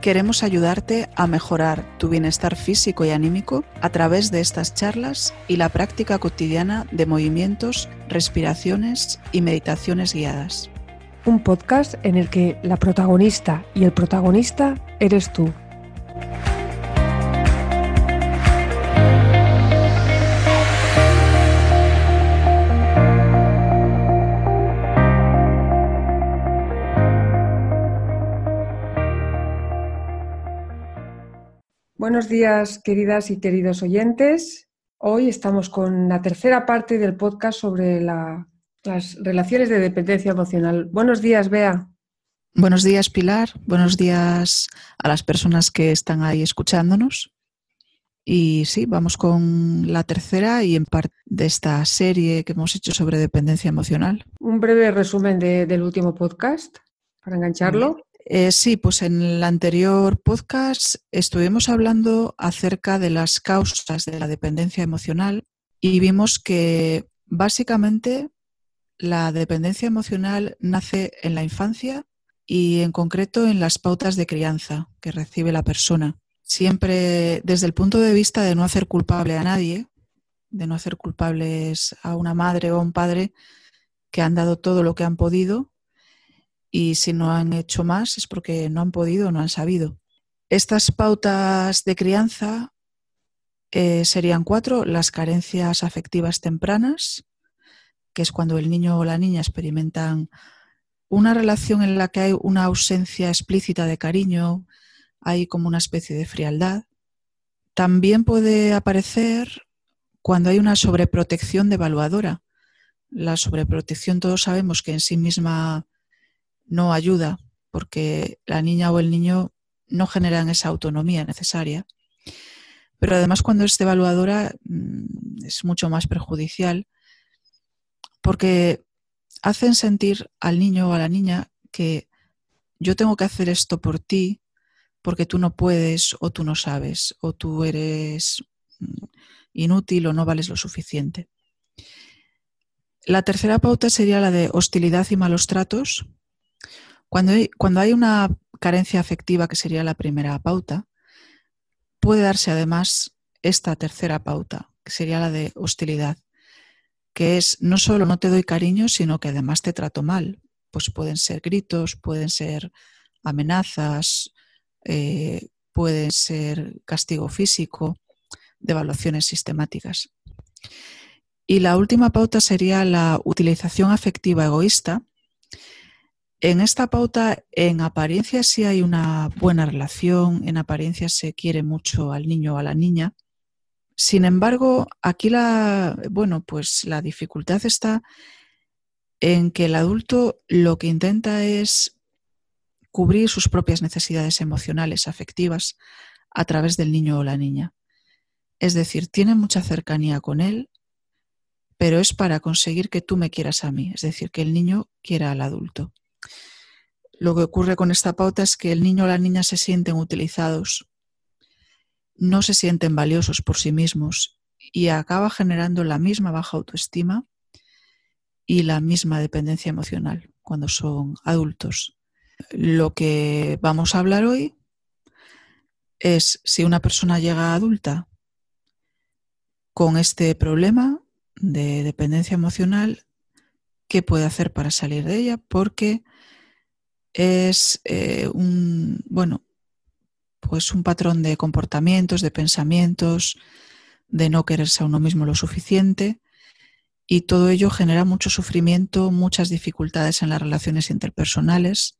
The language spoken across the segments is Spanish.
Queremos ayudarte a mejorar tu bienestar físico y anímico a través de estas charlas y la práctica cotidiana de movimientos, respiraciones y meditaciones guiadas. Un podcast en el que la protagonista y el protagonista eres tú. Buenos días, queridas y queridos oyentes. Hoy estamos con la tercera parte del podcast sobre las relaciones de dependencia emocional. Buenos días, Bea. Buenos días, Pilar. Buenos días a las personas que están ahí escuchándonos. Y sí, vamos con la tercera y en parte de esta serie que hemos hecho sobre dependencia emocional. Un breve resumen del último podcast para engancharlo. Eh, sí, pues en el anterior podcast estuvimos hablando acerca de las causas de la dependencia emocional y vimos que básicamente la dependencia emocional nace en la infancia y en concreto en las pautas de crianza que recibe la persona. Siempre desde el punto de vista de no hacer culpable a nadie, de no hacer culpables a una madre o a un padre que han dado todo lo que han podido y si no han hecho más es porque no han podido no han sabido. Estas pautas de crianza eh, serían cuatro, las carencias afectivas tempranas, que es cuando el niño o la niña experimentan una relación en la que hay una ausencia explícita de cariño, hay como una especie de frialdad. También puede aparecer cuando hay una sobreprotección devaluadora. La sobreprotección todos sabemos que en sí misma no ayuda porque la niña o el niño no generan esa autonomía necesaria. Pero además cuando es devaluadora mm, es mucho más perjudicial porque hacen sentir al niño o a la niña que yo tengo que hacer esto por ti porque tú no puedes o tú no sabes o tú eres mm, inútil o no vales lo suficiente. La tercera pauta sería la de hostilidad y malos tratos, cuando hay, cuando hay una carencia afectiva, que sería la primera pauta, puede darse además esta tercera pauta, que sería la de hostilidad, que es no solo no te doy cariño, sino que además te trato mal. Pues pueden ser gritos, pueden ser amenazas, eh, pueden ser castigo físico, devaluaciones sistemáticas. Y la última pauta sería la utilización afectiva egoísta, en esta pauta, en apariencia sí hay una buena relación, en apariencia se quiere mucho al niño o a la niña. Sin embargo, aquí la, bueno, pues la dificultad está en que el adulto lo que intenta es cubrir sus propias necesidades emocionales, afectivas, a través del niño o la niña. Es decir, tiene mucha cercanía con él, pero es para conseguir que tú me quieras a mí, es decir, que el niño quiera al adulto. Lo que ocurre con esta pauta es que el niño o la niña se sienten utilizados, no se sienten valiosos por sí mismos y acaba generando la misma baja autoestima y la misma dependencia emocional cuando son adultos. Lo que vamos a hablar hoy es si una persona llega adulta con este problema de dependencia emocional, qué puede hacer para salir de ella, porque es eh, un, bueno, pues un patrón de comportamientos, de pensamientos, de no quererse a uno mismo lo suficiente y todo ello genera mucho sufrimiento, muchas dificultades en las relaciones interpersonales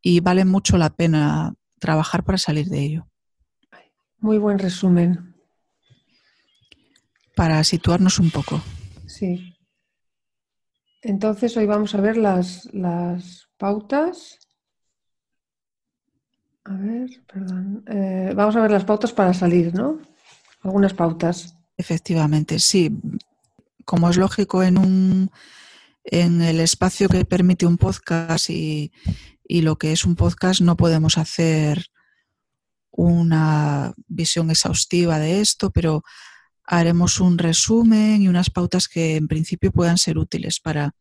y vale mucho la pena trabajar para salir de ello. Muy buen resumen. Para situarnos un poco. Sí. Entonces hoy vamos a ver las, las pautas. A ver, perdón. Eh, vamos a ver las pautas para salir, ¿no? Algunas pautas. Efectivamente, sí. Como es lógico en un, en el espacio que permite un podcast y, y lo que es un podcast no podemos hacer una visión exhaustiva de esto, pero haremos un resumen y unas pautas que en principio puedan ser útiles para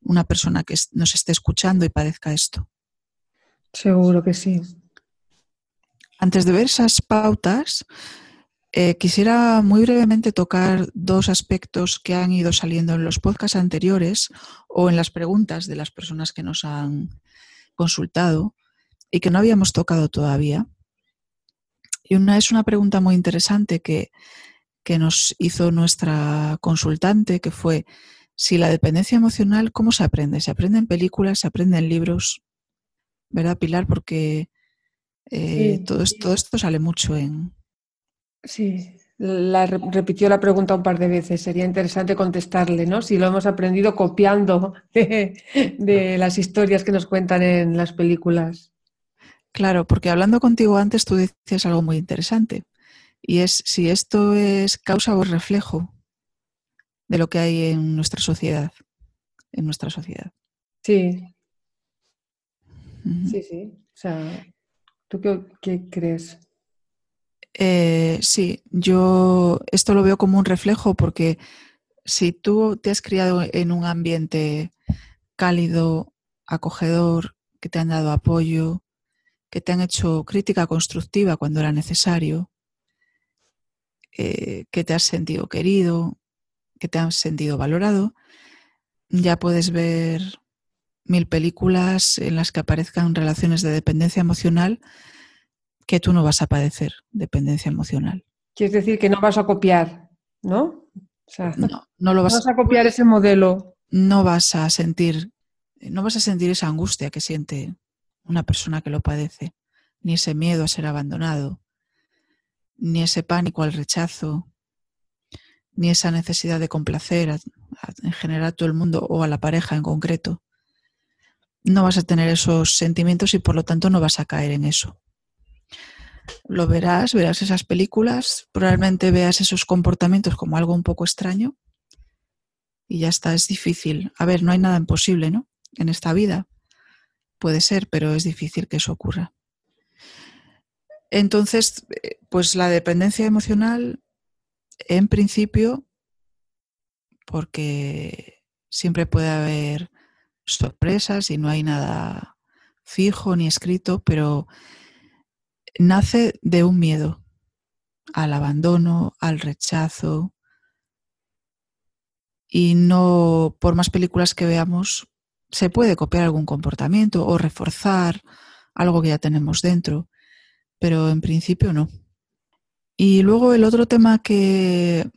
una persona que nos esté escuchando y padezca esto. Seguro que sí. Antes de ver esas pautas, eh, quisiera muy brevemente tocar dos aspectos que han ido saliendo en los podcasts anteriores o en las preguntas de las personas que nos han consultado y que no habíamos tocado todavía. Y una es una pregunta muy interesante que, que nos hizo nuestra consultante, que fue si la dependencia emocional, ¿cómo se aprende? ¿Se aprende en películas? ¿Se aprende en libros? ¿Verdad, Pilar? Porque eh, todo, esto, esto sale mucho en... Sí, la, repitió la pregunta un par de veces. Sería interesante contestarle, ¿no? Si lo hemos aprendido copiando de las historias que nos cuentan en las películas. Claro, porque hablando contigo antes tú decías algo muy interesante. Y es si esto es causa o reflejo de lo que hay en nuestra sociedad. En nuestra sociedad. Sí. Sí, sí. O sea, ¿tú qué, crees? Eh, sí, yo esto lo veo como un reflejo porque si tú te has criado en un ambiente cálido, acogedor, que te han dado apoyo, que te han hecho crítica constructiva cuando era necesario, eh, que te has sentido querido, que te has sentido valorado, ya puedes ver mil películas en las que aparezcan relaciones de dependencia emocional que tú no vas a padecer dependencia emocional. Quieres decir que no vas a copiar, ¿no? no, no lo vas, a copiar ese modelo. No vas a sentir, no vas a sentir esa angustia que siente una persona que lo padece, ni ese miedo a ser abandonado, ni ese pánico al rechazo, ni esa necesidad de complacer en general a todo el mundo o a la pareja en concreto. No vas a tener esos sentimientos y por lo tanto no vas a caer en eso. Lo verás, verás esas películas, probablemente veas esos comportamientos como algo un poco extraño y ya está, es difícil. A ver, no hay nada imposible, ¿no? En esta vida puede ser, pero es difícil que eso ocurra. Entonces, eh, pues la dependencia emocional en principio, porque siempre puede haber sorpresas y no hay nada fijo ni escrito, pero nace de un miedo al abandono, al rechazo. Y no, por más películas que veamos, se puede copiar algún comportamiento o reforzar algo que ya tenemos dentro, pero en principio no. Y luego el otro tema que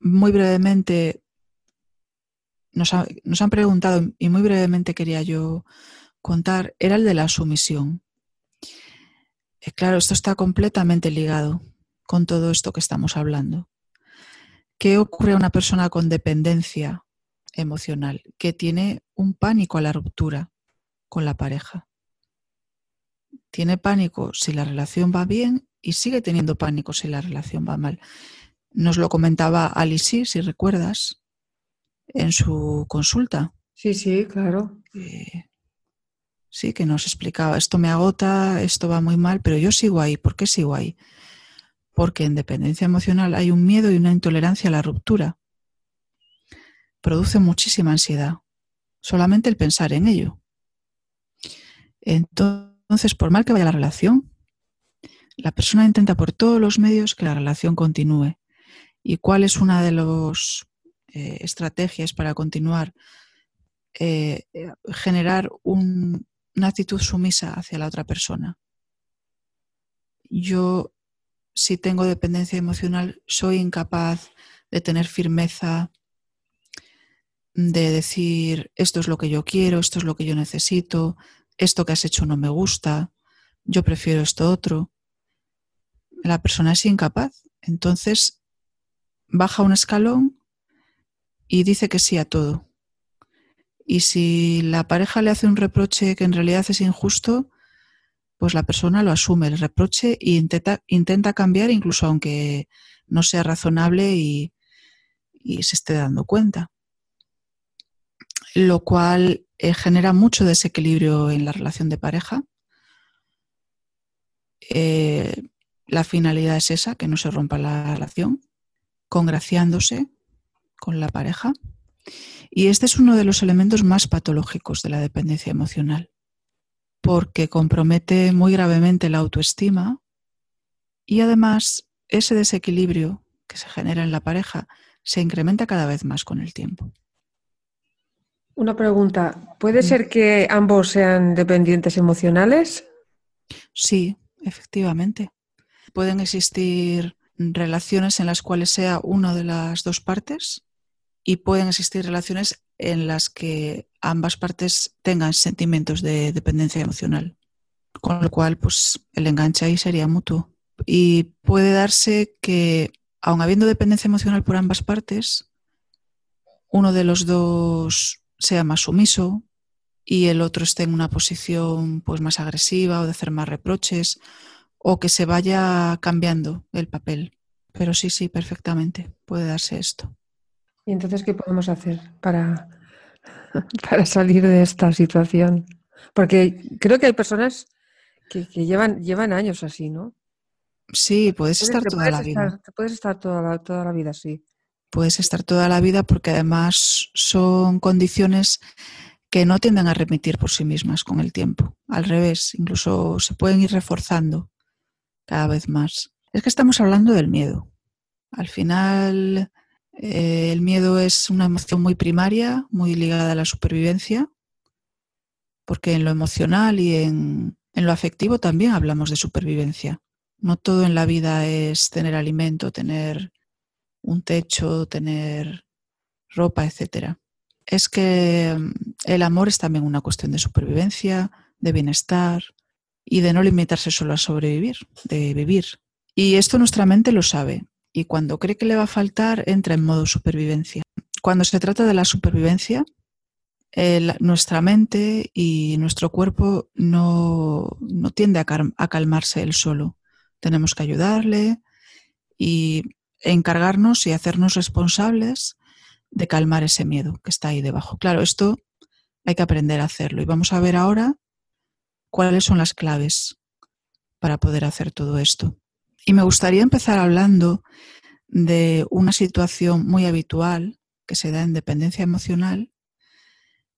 muy brevemente nos, han preguntado y muy brevemente quería yo contar era el de la sumisión. Eh, claro, esto está completamente ligado con todo esto que estamos hablando. ¿Qué ocurre a una persona con dependencia emocional que tiene un pánico a la ruptura con la pareja? Tiene pánico si la relación va bien y sigue teniendo pánico si la relación va mal. Nos lo comentaba Alice, si recuerdas, en su consulta. Sí, sí, claro. sí, que nos explicaba, esto me agota, esto va muy mal, pero yo sigo ahí. ¿Por qué sigo ahí? Porque en dependencia emocional hay un miedo y una intolerancia a la ruptura. Produce muchísima ansiedad, solamente el pensar en ello. Entonces, por mal que vaya la relación, la persona intenta por todos los medios que la relación continúe. ¿Y cuál es una de las eh, estrategias para continuar? Eh, generar una actitud sumisa hacia la otra persona. Yo, si tengo dependencia emocional, soy incapaz de tener firmeza, de decir esto es lo que yo quiero, esto es lo que yo necesito, esto que has hecho no me gusta, yo prefiero esto otro la persona es incapaz. Entonces baja un escalón y dice que sí a todo. Y si la pareja le hace un reproche que en realidad es injusto, pues la persona lo asume, el reproche, e intenta, intenta cambiar incluso aunque no sea razonable y, y se esté dando cuenta. lo cual eh, genera mucho desequilibrio en la relación de pareja. Eh, la finalidad es esa, que no se rompa la relación, congraciándose con la pareja. Y este es uno de los elementos más patológicos de la dependencia emocional, porque compromete muy gravemente la autoestima y además ese desequilibrio que se genera en la pareja se incrementa cada vez más con el tiempo. Una pregunta, ¿puede ser que ambos sean dependientes emocionales? Sí, efectivamente. Pueden existir relaciones en las cuales sea una de las dos partes y pueden existir relaciones en las que ambas partes tengan sentimientos de dependencia emocional. Con lo cual, pues el enganche ahí sería mutuo. Y puede darse que, aun habiendo dependencia emocional por ambas partes, uno de los dos sea más sumiso y el otro esté en una posición pues más agresiva o de hacer más reproches o que se vaya cambiando el papel. Pero sí, sí, perfectamente puede darse esto. ¿Y entonces qué podemos hacer para, para salir de esta situación? Porque creo que hay personas que, llevan, llevan años así, ¿no? Sí, puedes, estar toda la vida. Puedes estar toda la, toda la vida así. Puedes estar toda la vida porque además son condiciones que no tienden a remitir por sí mismas con el tiempo. Al revés, incluso se pueden ir reforzando cada vez más. Es que estamos hablando del miedo. Al final, eh, el miedo es una emoción muy primaria, muy ligada a la supervivencia, porque en lo emocional y en lo afectivo también hablamos de supervivencia. No todo en la vida es tener alimento, tener un techo, tener ropa, etc. Es que mm, el amor es también una cuestión de supervivencia, de bienestar y de no limitarse solo a sobrevivir, de vivir. Y esto nuestra mente lo sabe y cuando cree que le va a faltar entra en modo supervivencia. Cuando se trata de la supervivencia, nuestra mente y nuestro cuerpo no, no tiende a, a calmarse él solo tenemos que ayudarle y encargarnos y hacernos responsables de calmar ese miedo que está ahí debajo. Claro, esto hay que aprender a hacerlo y vamos a ver ahora cuáles son las claves para poder hacer todo esto. Y me gustaría empezar hablando de una situación muy habitual que se da en dependencia emocional,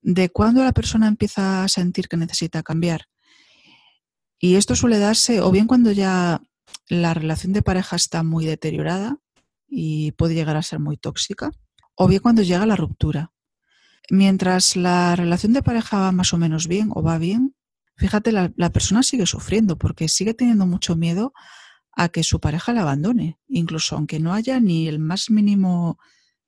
de cuando la persona empieza a sentir que necesita cambiar. Y esto suele darse o bien cuando ya la relación de pareja está muy deteriorada y puede llegar a ser muy tóxica, o bien cuando llega la ruptura. Mientras la relación de pareja va más o menos bien o va bien, fíjate, la, persona sigue sufriendo porque sigue teniendo mucho miedo a que su pareja la abandone, incluso aunque no haya ni el más mínimo,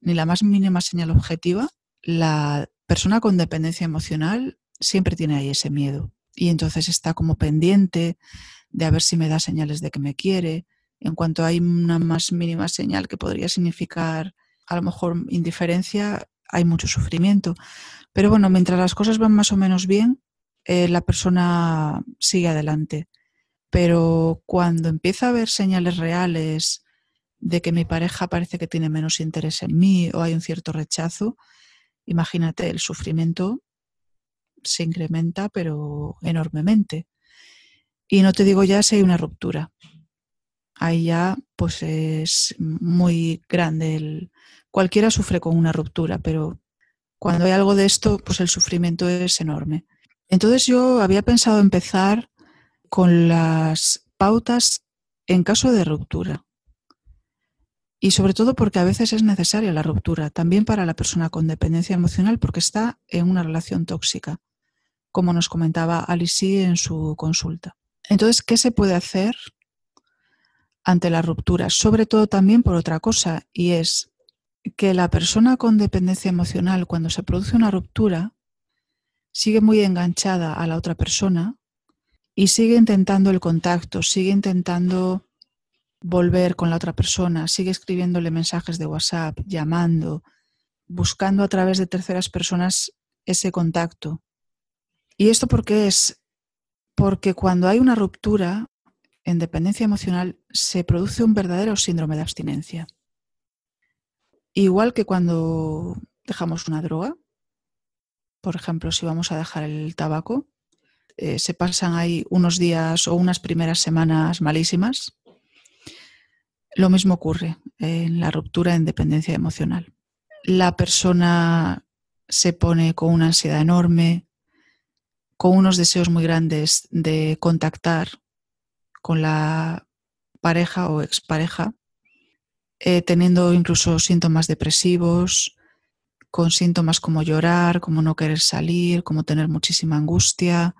ni la más mínima señal objetiva, la persona con dependencia emocional siempre tiene ahí ese miedo y entonces está como pendiente de a ver si me da señales de que me quiere. En cuanto hay una más mínima señal que podría significar a lo mejor indiferencia, hay mucho sufrimiento. Pero bueno, mientras las cosas van más o menos bien, eh, la persona sigue adelante. Pero cuando empieza a haber señales reales de que mi pareja parece que tiene menos interés en mí o hay un cierto rechazo, imagínate, el sufrimiento se incrementa pero enormemente. Y no te digo ya si hay una ruptura. Ahí ya pues es muy grande. El... Cualquiera sufre con una ruptura, pero cuando hay algo de esto, pues el sufrimiento es enorme. Entonces yo había pensado empezar con las pautas en caso de ruptura. Y sobre todo porque a veces es necesaria la ruptura, también para la persona con dependencia emocional, porque está en una relación tóxica, como nos comentaba Alicia en su consulta. Entonces, ¿qué se puede hacer ante la ruptura? Sobre todo también por otra cosa, y es que la persona con dependencia emocional, cuando se produce una ruptura, sigue muy enganchada a la otra persona y sigue intentando el contacto, sigue intentando volver con la otra persona, sigue escribiéndole mensajes de WhatsApp, llamando, buscando a través de terceras personas ese contacto. ¿Y esto porque es? Porque cuando hay una ruptura en dependencia emocional se produce un verdadero síndrome de abstinencia. Igual que cuando dejamos una droga, por ejemplo, si vamos a dejar el tabaco, eh, se pasan ahí unos días o unas primeras semanas malísimas. Lo mismo ocurre en la ruptura en dependencia emocional. La persona se pone con una ansiedad enorme, con unos deseos muy grandes de contactar con la pareja o expareja, eh, teniendo incluso síntomas depresivos, con síntomas como llorar, como no querer salir, como tener muchísima angustia,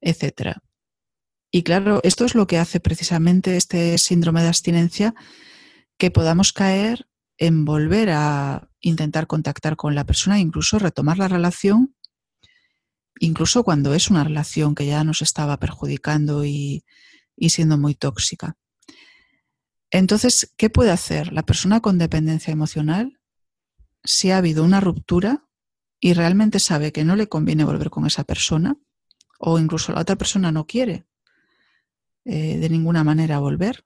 etc. Y claro, esto es lo que hace precisamente este síndrome de abstinencia, que podamos caer en volver a intentar contactar con la persona, incluso retomar la relación, incluso cuando es una relación que ya nos estaba perjudicando y, y siendo muy tóxica. Entonces, ¿qué puede hacer la persona con dependencia emocional si ha habido una ruptura y realmente sabe que no le conviene volver con esa persona o incluso la otra persona no quiere eh, de ninguna manera volver?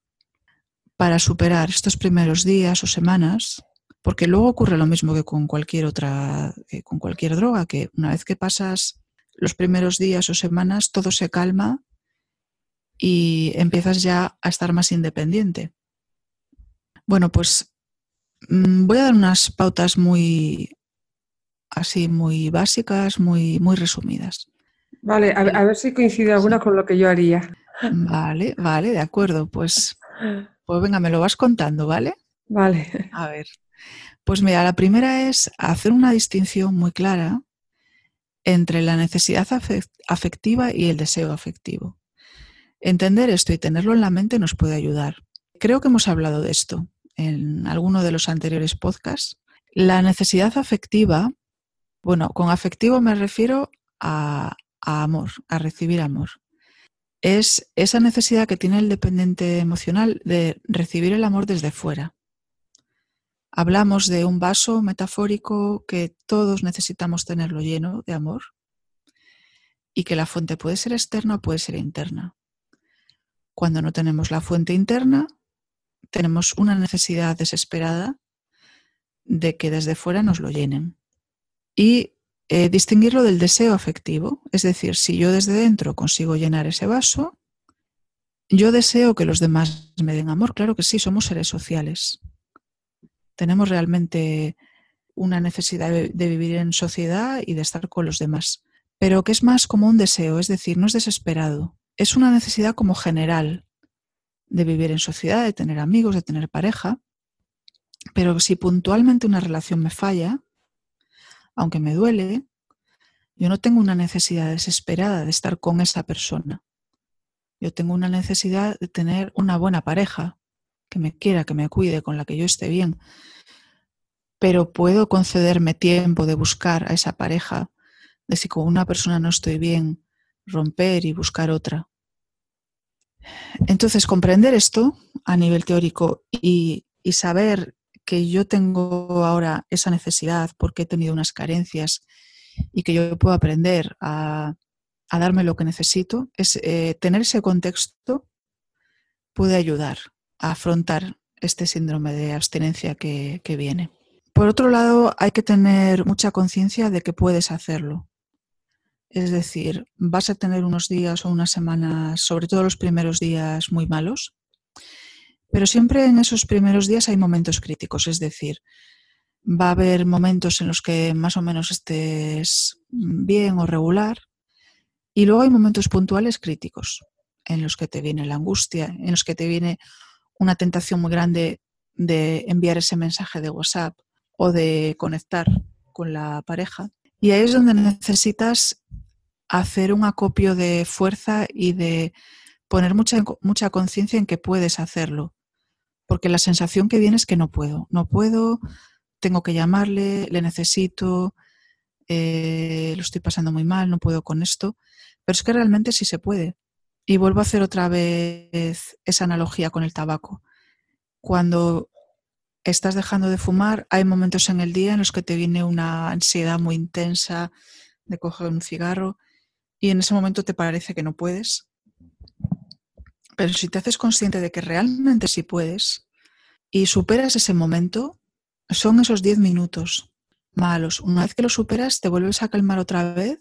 Para superar estos primeros días o semanas, porque luego ocurre lo mismo que con cualquier otra, con cualquier droga, que una vez que pasas los primeros días o semanas, todo se calma y empiezas ya a estar más independiente. Bueno, pues mm, voy a dar unas pautas muy así, muy básicas, muy, muy resumidas. Vale, a, ver si coincide alguna con lo que yo haría. Vale, vale, de acuerdo. Pues, pues venga, me lo vas contando, ¿vale? Vale. A ver. Pues mira, la primera es hacer una distinción muy clara entre la necesidad afectiva y el deseo afectivo. Entender esto y tenerlo en la mente nos puede ayudar. Creo que hemos hablado de esto en alguno de los anteriores podcasts. La necesidad afectiva, bueno, con afectivo me refiero a, amor, a recibir amor. Es esa necesidad que tiene el dependiente emocional de recibir el amor desde fuera. Hablamos de un vaso metafórico que todos necesitamos tenerlo lleno de amor y que la fuente puede ser externa o puede ser interna. Cuando no tenemos la fuente interna, tenemos una necesidad desesperada de que desde fuera nos lo llenen. Y eh, distinguirlo del deseo afectivo, es decir, si yo desde dentro consigo llenar ese vaso, yo deseo que los demás me den amor. Claro que sí, somos seres sociales. Tenemos realmente una necesidad de vivir en sociedad y de estar con los demás. Pero que es más como un deseo, es decir, no es desesperado es una necesidad como general de vivir en sociedad, de tener amigos, de tener pareja, pero si puntualmente una relación me falla, aunque me duele, yo no tengo una necesidad desesperada de estar con esa persona. Yo tengo una necesidad de tener una buena pareja, que me quiera, que me cuide, con la que yo esté bien. Pero puedo concederme tiempo de buscar a esa pareja, de si con una persona no estoy bien, romper y buscar otra. Entonces, comprender esto a nivel teórico y, saber que yo tengo ahora esa necesidad porque he tenido unas carencias y que yo puedo aprender a, darme lo que necesito, es eh, tener ese contexto puede ayudar a afrontar este síndrome de abstinencia que viene. Por otro lado, hay que tener mucha conciencia de que puedes hacerlo. Es decir, vas a tener unos días o unas semanas, sobre todo los primeros días, muy malos, pero siempre en esos primeros días hay momentos críticos, es decir, va a haber momentos en los que más o menos estés bien o regular y luego hay momentos puntuales críticos en los que te viene la angustia, en los que te viene una tentación muy grande de enviar ese mensaje de WhatsApp o de conectar con la pareja. Y ahí es donde necesitas hacer un acopio de fuerza y de poner mucha, mucha conciencia en que puedes hacerlo. Porque la sensación que viene es que no puedo, no puedo, tengo que llamarle, le necesito, eh, lo estoy pasando muy mal, no puedo con esto. Pero es que realmente sí se puede. Y vuelvo a hacer otra vez esa analogía con el tabaco. Cuando estás dejando de fumar, hay momentos en el día en los que te viene una ansiedad muy intensa de coger un cigarro y en ese momento te parece que no puedes. Pero si te haces consciente de que realmente sí puedes y superas ese momento, son esos 10 minutos malos. Una vez que lo superas, te vuelves a calmar otra vez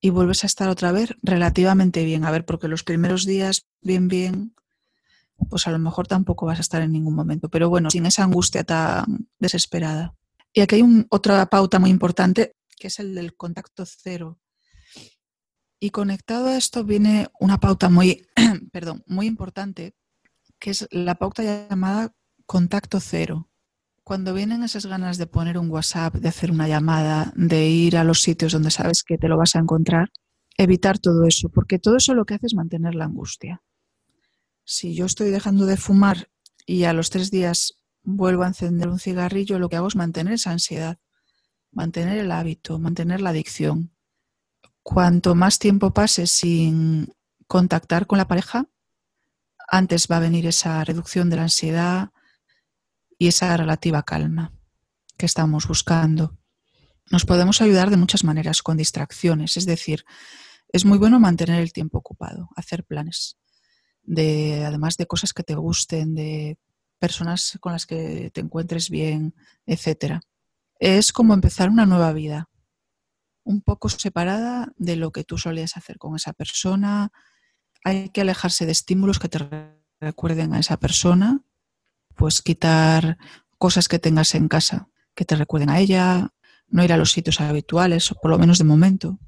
y vuelves a estar otra vez relativamente bien. A ver, porque los primeros días, bien, bien, pues a lo mejor tampoco vas a estar en ningún momento. Pero bueno, sin esa angustia tan desesperada. Y aquí hay otra pauta muy importante, que es el del contacto cero. Y conectado a esto viene una pauta muy, perdón, muy importante, que es la pauta llamada contacto cero. Cuando vienen esas ganas de poner un WhatsApp, de hacer una llamada, de ir a los sitios donde sabes que te lo vas a encontrar, evitar todo eso, porque todo eso lo que hace es mantener la angustia. Si yo estoy dejando de fumar y a los tres días vuelvo a encender un cigarrillo, lo que hago es mantener esa ansiedad, mantener el hábito, mantener la adicción. Cuanto más tiempo pase sin contactar con la pareja, antes va a venir esa reducción de la ansiedad y esa relativa calma que estamos buscando. Nos podemos ayudar de muchas maneras, con distracciones, es decir, es muy bueno mantener el tiempo ocupado, hacer planes, de, además de cosas que te gusten, de personas con las que te encuentres bien, etc. Es como empezar una nueva vida, un poco separada de lo que tú solías hacer con esa persona. Hay que alejarse de estímulos que te recuerden a esa persona, pues quitar cosas que tengas en casa que te recuerden a ella, no ir a los sitios habituales, o por lo menos de momento,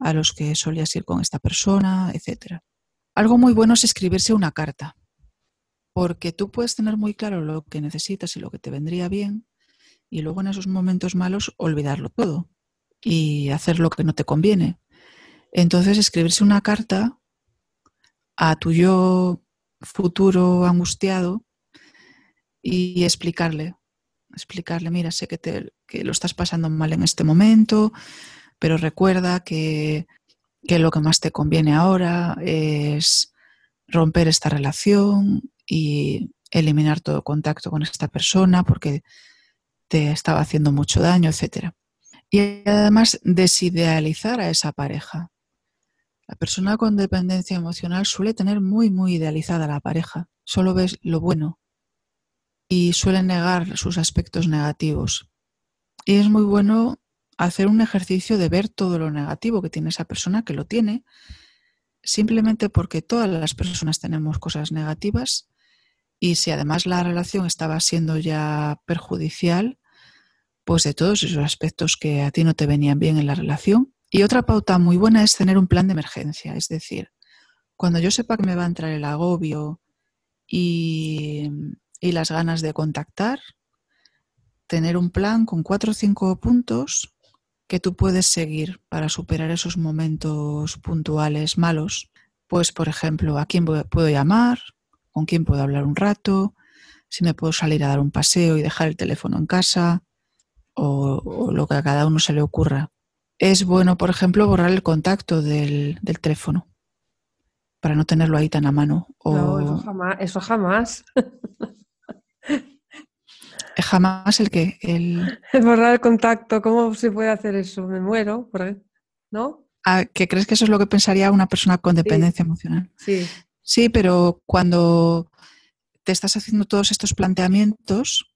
a los que solías ir con esta persona, etc. Algo muy bueno es escribirse una carta porque tú puedes tener muy claro lo que necesitas y lo que te vendría bien y luego en esos momentos malos olvidarlo todo y hacer lo que no te conviene. Entonces escribirse una carta a tu yo futuro angustiado y explicarle, explicarle, mira, sé que, te, que lo estás pasando mal en este momento, pero recuerda que, que lo que más te conviene ahora es romper esta relación y eliminar todo contacto con esta persona porque te estaba haciendo mucho daño, etc. Y además desidealizar a esa pareja. La persona con dependencia emocional suele tener muy, muy idealizada la pareja. Solo ves lo bueno y suele negar sus aspectos negativos. Y es muy bueno hacer un ejercicio de ver todo lo negativo que tiene esa persona, que lo tiene, simplemente porque todas las personas tenemos cosas negativas y si además la relación estaba siendo ya perjudicial, pues de todos esos aspectos que a ti no te venían bien en la relación. Y otra pauta muy buena es tener un plan de emergencia, es decir, cuando yo sepa que me va a entrar el agobio y, y las ganas de contactar, tener un plan con cuatro o cinco puntos que tú puedes seguir para superar esos momentos puntuales malos. Pues, por ejemplo, ¿a quién puedo llamar? con quién puedo hablar un rato, si me puedo salir a dar un paseo y dejar el teléfono en casa o, lo que a cada uno se le ocurra. Es bueno, por ejemplo, borrar el contacto del, teléfono para no tenerlo ahí tan a mano. No, eso jamás. Eso jamás. jamás el que el... borrar el contacto. ¿Cómo se puede hacer eso? Me muero, ¿no? Ah, ¿Que crees que eso es lo que pensaría una persona con dependencia emocional? Sí. Sí, pero cuando te estás haciendo todos estos planteamientos,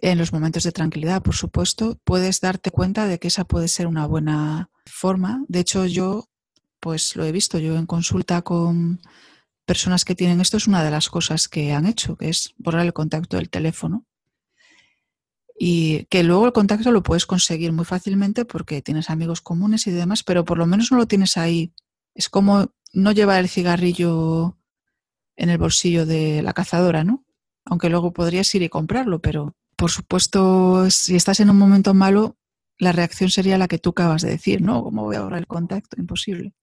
en los momentos de tranquilidad, por supuesto, puedes darte cuenta de que esa puede ser una buena forma. De hecho, yo, pues lo he visto, yo en consulta con personas que tienen esto, es una de las cosas que han hecho, que es borrar el contacto del teléfono. Y que luego el contacto lo puedes conseguir muy fácilmente porque tienes amigos comunes y demás, pero por lo menos no lo tienes ahí. Es como no llevar el cigarrillo en el bolsillo de la cazadora, ¿no? Aunque luego podrías ir y comprarlo, pero por supuesto, si estás en un momento malo, la reacción sería la que tú acabas de decir, ¿no? ¿Cómo voy a borrar el contacto? Imposible.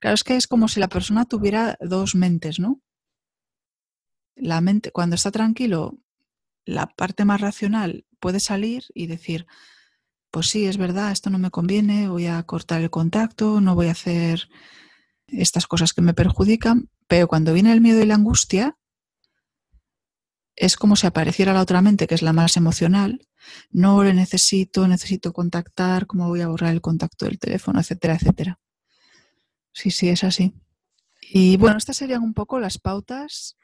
Claro, es que es como si la persona tuviera dos mentes, ¿no? La mente, cuando está tranquilo, la parte más racional puede salir y decir, pues sí, es verdad, esto no me conviene, voy a cortar el contacto, no voy a hacer estas cosas que me perjudican, pero cuando viene el miedo y la angustia, es como si apareciera la otra mente, que es la más emocional. No le necesito, necesito contactar, cómo voy a borrar el contacto del teléfono, etcétera, etcétera. Sí, sí, es así. Y bueno, estas serían un poco las pautas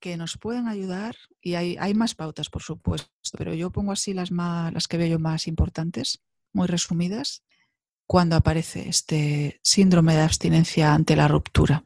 que nos pueden ayudar, y hay, hay más pautas, por supuesto, pero yo pongo así las, más, las que veo yo más importantes, muy resumidas, cuando aparece este síndrome de abstinencia ante la ruptura.